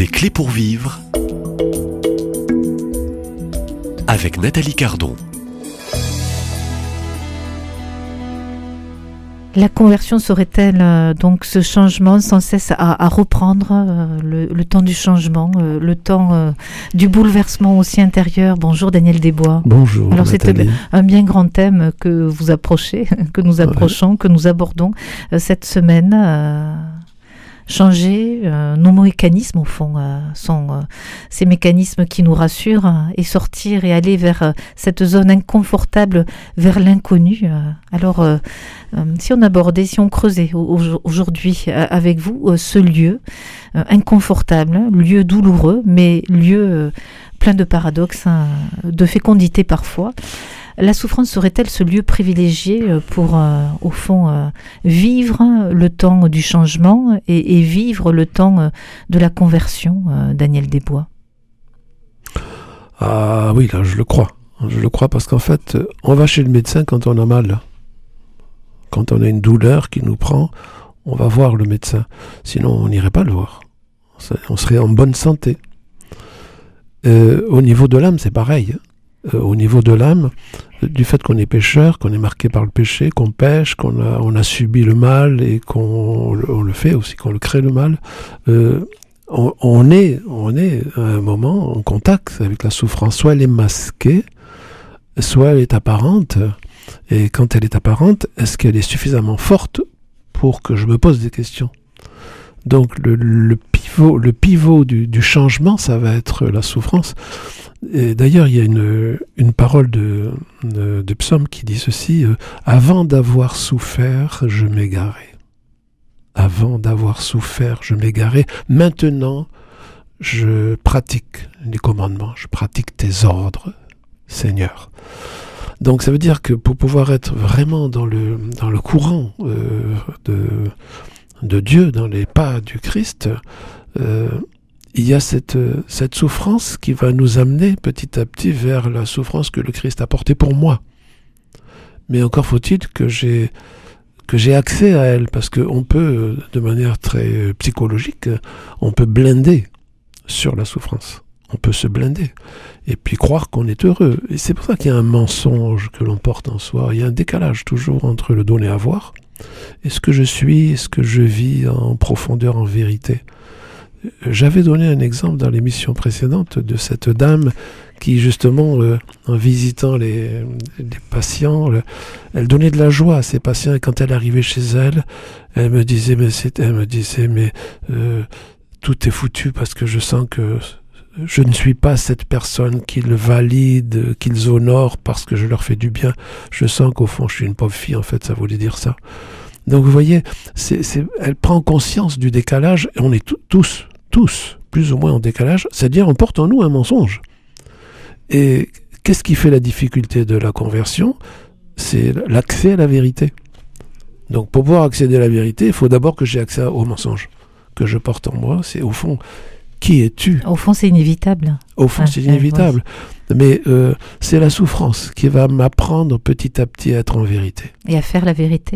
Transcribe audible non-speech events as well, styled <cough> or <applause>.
Des clés pour vivre avec Nathalie Cardon. La conversion serait-elle euh, donc ce changement sans cesse à, reprendre euh, le, temps du changement, euh, le temps du bouleversement aussi intérieur? Bonjour Daniel Desbois. Bonjour. Alors c'était un bien grand thème que vous approchez, <laughs> que nous approchons, que nous abordons cette semaine changer euh, nos mécanismes au fond euh, sont euh, ces mécanismes qui nous rassurent et sortir et aller vers cette zone inconfortable vers l'inconnu. Alors si on abordait si on creusait aujourd'hui avec vous ce lieu inconfortable lieu douloureux mais lieu plein de paradoxes hein, de fécondité parfois la souffrance serait-elle ce lieu privilégié euh, pour, euh, au fond, euh, vivre le temps du changement et, vivre le temps de la conversion, Daniel Desbois? Ah oui, là, je le crois. Je le crois parce qu'en fait, on va chez le médecin quand on a mal. Quand on a une douleur qui nous prend, on va voir le médecin. Sinon, on n'irait pas le voir. On serait en bonne santé. au niveau de l'âme, c'est pareil. Au niveau de l'âme, du fait qu'on est pécheur, qu'on est marqué par le péché, qu'on pêche, qu'on a, on a subi le mal et qu'on le fait aussi, qu'on le crée le mal, euh, on, est, on est à un moment en contact avec la souffrance. Soit elle est masquée, soit elle est apparente. Et quand elle est apparente, est-ce qu'elle est suffisamment forte pour que je me pose des questions? Donc le, le pivot du, changement, ça va être la souffrance. D'ailleurs, il y a une, parole de, de, psaume qui dit ceci euh, Avant d'avoir souffert, je m'égarais. Avant d'avoir souffert, je m'égarais. Maintenant, je pratique les commandements, je pratique tes ordres, Seigneur. Donc ça veut dire que pour pouvoir être vraiment dans le, dans le courant euh, de, de Dieu, dans les pas du Christ, euh, il y a cette, cette souffrance qui va nous amener petit à petit vers la souffrance que le Christ a portée pour moi. Mais encore faut-il que j'ai que j'ai accès à elle, parce qu'on peut, de manière très psychologique, on peut blinder sur la souffrance. On peut se blinder et puis croire qu'on est heureux. Et c'est pour ça qu'il y a un mensonge que l'on porte en soi. Il y a un décalage toujours entre le donner à voir et ce que je suis et ce que je vis en profondeur, en vérité. J'avais donné un exemple dans l'émission précédente de cette dame qui, justement, euh, en visitant les, patients, elle donnait de la joie à ses patients. Et quand elle arrivait chez elle, elle me disait, mais elle me disait, mais euh, tout est foutu parce que je sens que je ne suis pas cette personne qu'ils valident, qu'ils honorent parce que je leur fais du bien. Je sens qu'au fond, je suis une pauvre fille, en fait, ça voulait dire ça. Donc vous voyez, elle prend conscience du décalage, et on est tous, tous, plus ou moins en décalage, c'est-à-dire on porte en nous un mensonge. Et qu'est-ce qui fait la difficulté de la conversion? C'est l'accès à la vérité. Donc pour pouvoir accéder à la vérité, il faut d'abord que j'ai accès au mensonge que je porte en moi. C'est au fond, qui es-tu? Au fond, c'est inévitable. Au fond, c'est inévitable. Mais euh, c'est la souffrance qui va m'apprendre petit à petit à être en vérité. Et à faire la vérité.